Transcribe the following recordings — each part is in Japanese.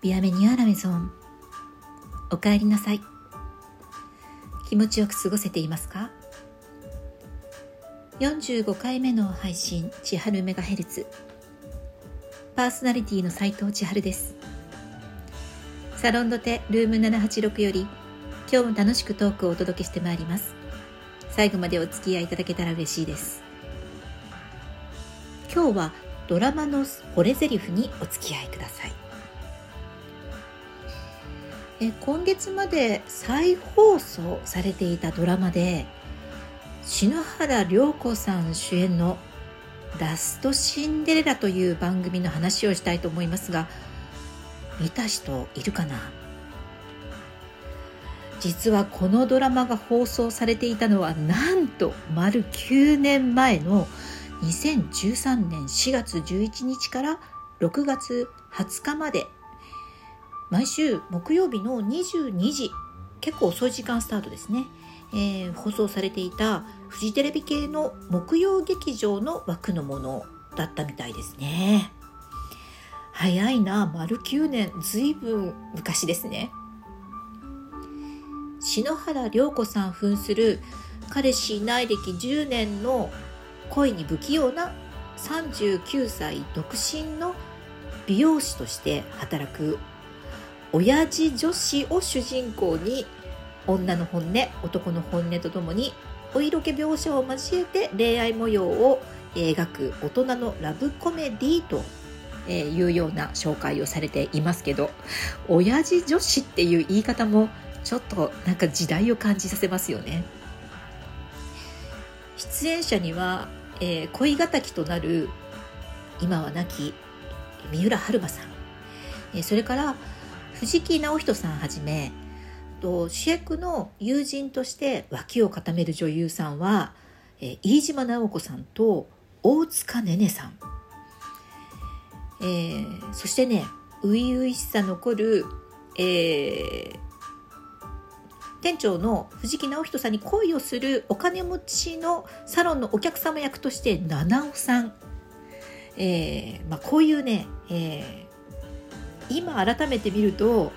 ビアメニアラメゾン。おかえりなさい。気持ちよく過ごせていますか？45回目の配信千春メガヘルツ。パーソナリティの斉藤千春です。サロンドテルーム786より今日も楽しくトークをお届けしてまいります。最後までお付き合いいただけたら嬉しいです。今日はドラマの惚れ台詞にお付き合いください。え今月まで再放送されていたドラマで篠原涼子さん主演の「ラストシンデレラ」という番組の話をしたいと思いますが見た人いるかな？実はこのドラマが放送されていたのはなんと丸9年前の2013年4月11日から6月20日まで毎週木曜日の22時結構遅い時間スタートですね、えー、放送されていたフジテレビ系の木曜劇場の枠のものだったみたいですね。早いな丸9年ずいぶん昔ですね。篠原涼子さん扮する彼氏いない歴10年の恋に不器用な39歳独身の美容師として働く親父女子を主人公に女の本音男の本音とともにお色気描写を交えて恋愛模様を描く大人のラブコメディというような紹介をされていますけど親父女子っていう言い方もちょっとなんか時代を感じさせますよね。出演者には、えー、恋敵となる今は亡き三浦春馬さん、えー、それから藤木直人さんはじめと主役の友人として脇を固める女優さんは、えー、飯島直子さんと大塚ねねさん、えー、そしてね初々しさ残る、えー、店長の藤木直人さんに恋をするお金持ちのサロンのお客様役として七尾さん、えーまあ、こういうね、えー今改めて見ると、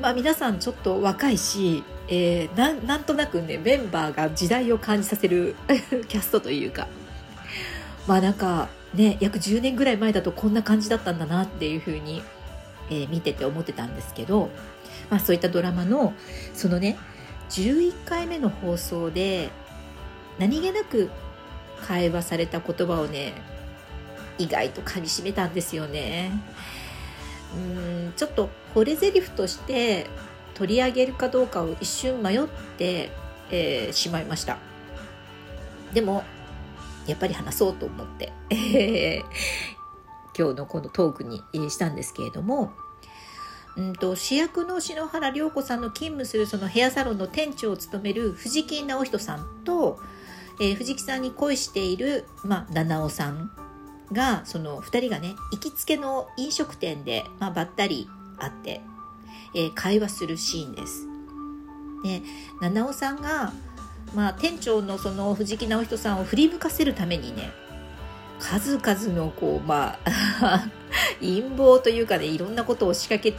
まあ、皆さんちょっと若いし、えー、ななんとなくねメンバーが時代を感じさせる キャストというかまあなんかね約10年ぐらい前だとこんな感じだったんだなっていうふうに、えー、見てて思ってたんですけど、まあ、そういったドラマのそのね11回目の放送で何気なく会話された言葉をね意外とかみしめたんですよね。うんちょっと惚れ台詞として取り上げるかどうかを一瞬迷って、えー、しまいました。でもやっぱり話そうと思って、え今日のこのトークにしたんですけれどもうんと主役の篠原涼子さんの勤務するそのヘアサロンの店長を務める藤木直人さんと、えー、藤木さんに恋している、まあ、七尾さんがその2人がね行きつけの飲食店で、まあ、ばったり会って、えー、会話するシーンです。で七尾さんが、まあ、店長のその藤木直人さんを振り向かせるためにね数々のこうまあ 陰謀というかねいろんなことを仕掛け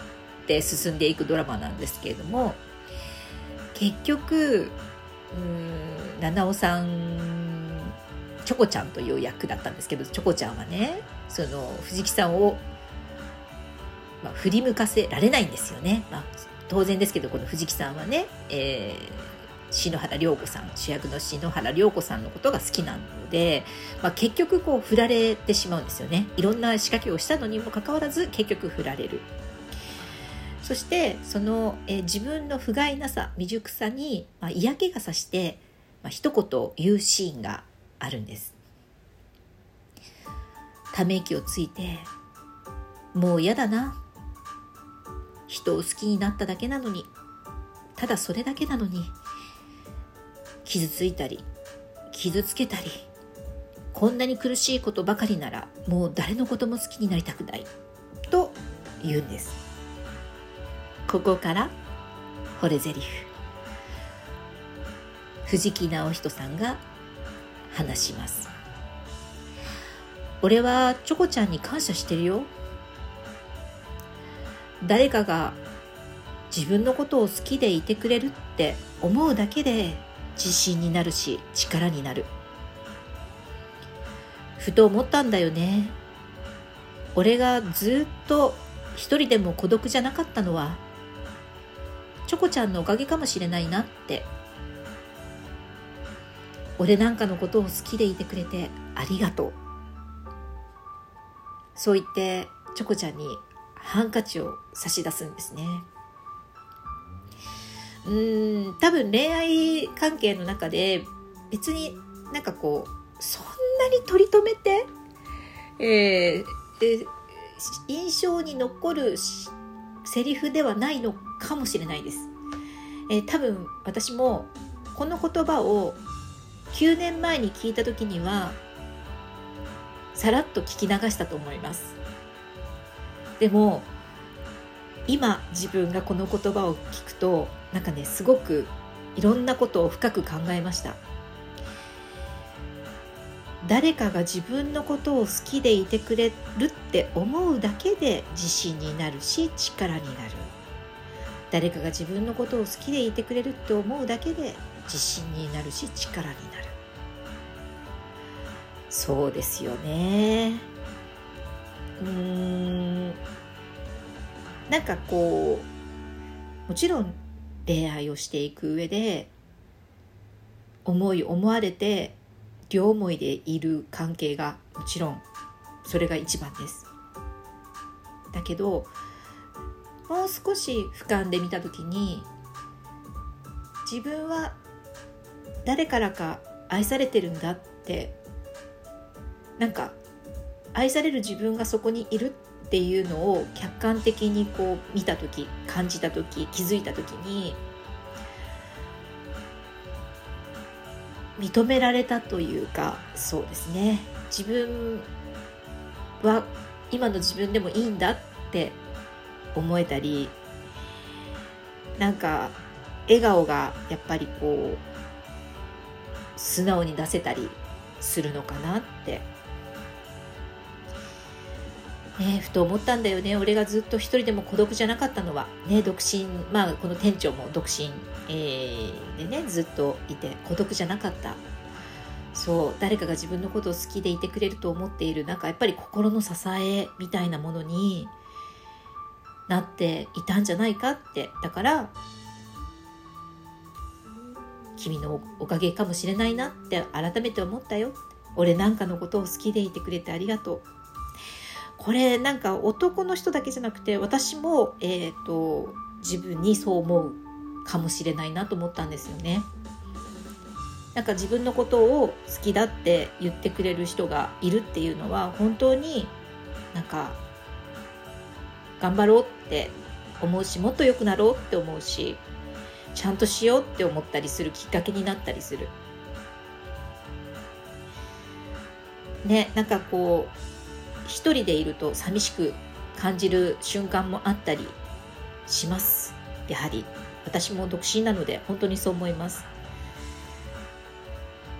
て進んでいくドラマなんですけれども結局うん七尾さんチョコちゃんという役だったんですけどチョコちゃんはねその藤木さんを、まあ、振り向かせられないんですよね、まあ、当然ですけどこの藤木さんはね、えー、篠原涼子さん主役の篠原涼子さんのことが好きなので、まあ、結局こう振られてしまうんですよね。いろんな仕掛けをしたのにもかかわらず結局振られる。そしてその、えー、自分の不甲斐なさ未熟さに、まあ、嫌気がさして、まあ、一言言うシーンがあるんです。ため息をついてもう嫌だな。人を好きになっただけなのにただそれだけなのに傷ついたり傷つけたりこんなに苦しいことばかりならもう誰のことも好きになりたくないと言うんです。ここから惚れ台詞。藤木直人さんが話します。俺はチョコちゃんに感謝してるよ。誰かが自分のことを好きでいてくれるって思うだけで自信になるし力になる。ふと思ったんだよね。俺がずっと一人でも孤独じゃなかったのはチョコちゃんのおかげかもしれないなって俺なんかのことを好きでいてくれてありがとうそう言ってチョコちゃんにハンカチを差し出すんですねうん多分恋愛関係の中で別になんかこうそんなに取り留めて、えーえ印象に残るセリフではないのかもしれないです。えー、多分私もこの言葉を9年前に聞いた時にはさらっと聞き流したと思います。でも今自分がこの言葉を聞くとなんかねすごくいろんなことを深く考えました。誰かが自分のことを好きでいてくれるって思うだけで自信になるし力になる。誰かが自分のことを好きでいてくれるって思うだけで自信になるし力になる。そうですよね。うん。なんかこうもちろん恋愛をしていく上で思い思われて両思いでいる関係がもちろんそれが一番です。だけどもう少し俯瞰で見た時に自分は誰からか愛されてるんだってなんか愛される自分がそこにいるっていうのを客観的にこう見た時感じた時気づいた時に認められたというかそうですね。自分は今の自分でもいいんだって思えたりなんか笑顔がやっぱりこう素直に出せたりするのかなってね、ふと思ったんだよね。俺がずっと一人でも孤独じゃなかったのは、ね、独身。まあこの店長も独身、えー、でねずっといて孤独じゃなかった。そう誰かが自分のことを好きでいてくれると思っているなんかやっぱり心の支えみたいなものになっていたんじゃないかって。だから君のおかげかもしれないなって改めて思ったよ。俺なんかのことを好きでいてくれてありがとう。これなんか男の人だけじゃなくて私も、えーと、自分にそう思うかもしれないなと思ったんですよね。なんか自分のことを好きだって言ってくれる人がいるっていうのは本当になんか頑張ろうって思うしもっと良くなろうって思うしちゃんとしようって思ったりするきっかけになったりする。ねなんかこう一人でいると寂しく感じる瞬間もあったりします。やはり私も独身なので本当にそう思います。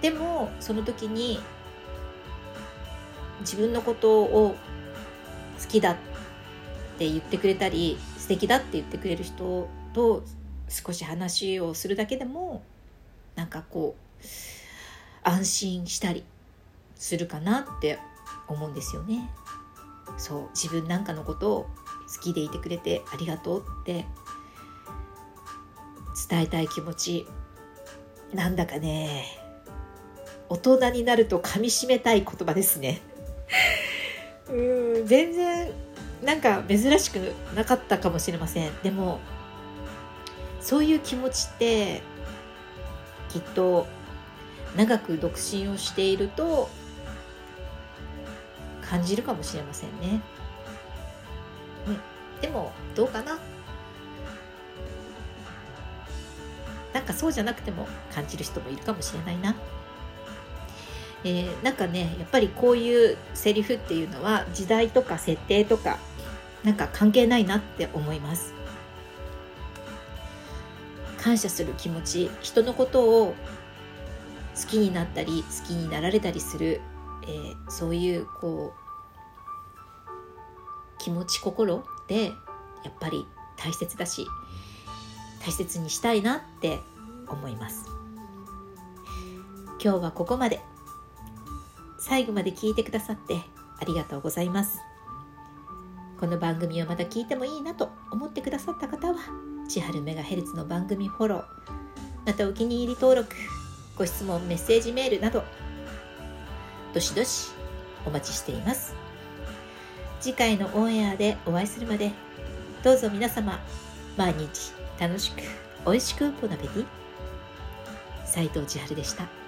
でもその時に自分のことを好きだって言ってくれたり素敵だって言ってくれる人と少し話をするだけでもなんかこう安心したりするかなって思うんですよね。そう自分なんかのことを好きでいてくれてありがとうって伝えたい気持ち。なんだかね大人になると噛みしめたい言葉ですね。うん全然なんか珍しくなかったかもしれません。でもそういう気持ちってきっと長く独身をしていると感じるかもしれませんね。うん、でもどうかな？なんかそうじゃなくても感じる人もいるかもしれないな。えー、なんかねやっぱりこういうセリフっていうのは時代とか設定とかなんか関係ないなって思います。感謝する気持ち人のことを好きになったり好きになられたりするえー、そういうこう気持ち心で、やっぱり大切だし大切にしたいなって思います。今日はここまで。最後まで聞いてくださってありがとうございます。この番組をまた聞いてもいいなと思ってくださった方は千春メガヘルツの番組フォローまたお気に入り登録ご質問メッセージメールなどどしどしお待ちしています次回のオンエアでお会いするまでどうぞ皆様毎日楽しく美味しくボナペティ斉藤千春でした。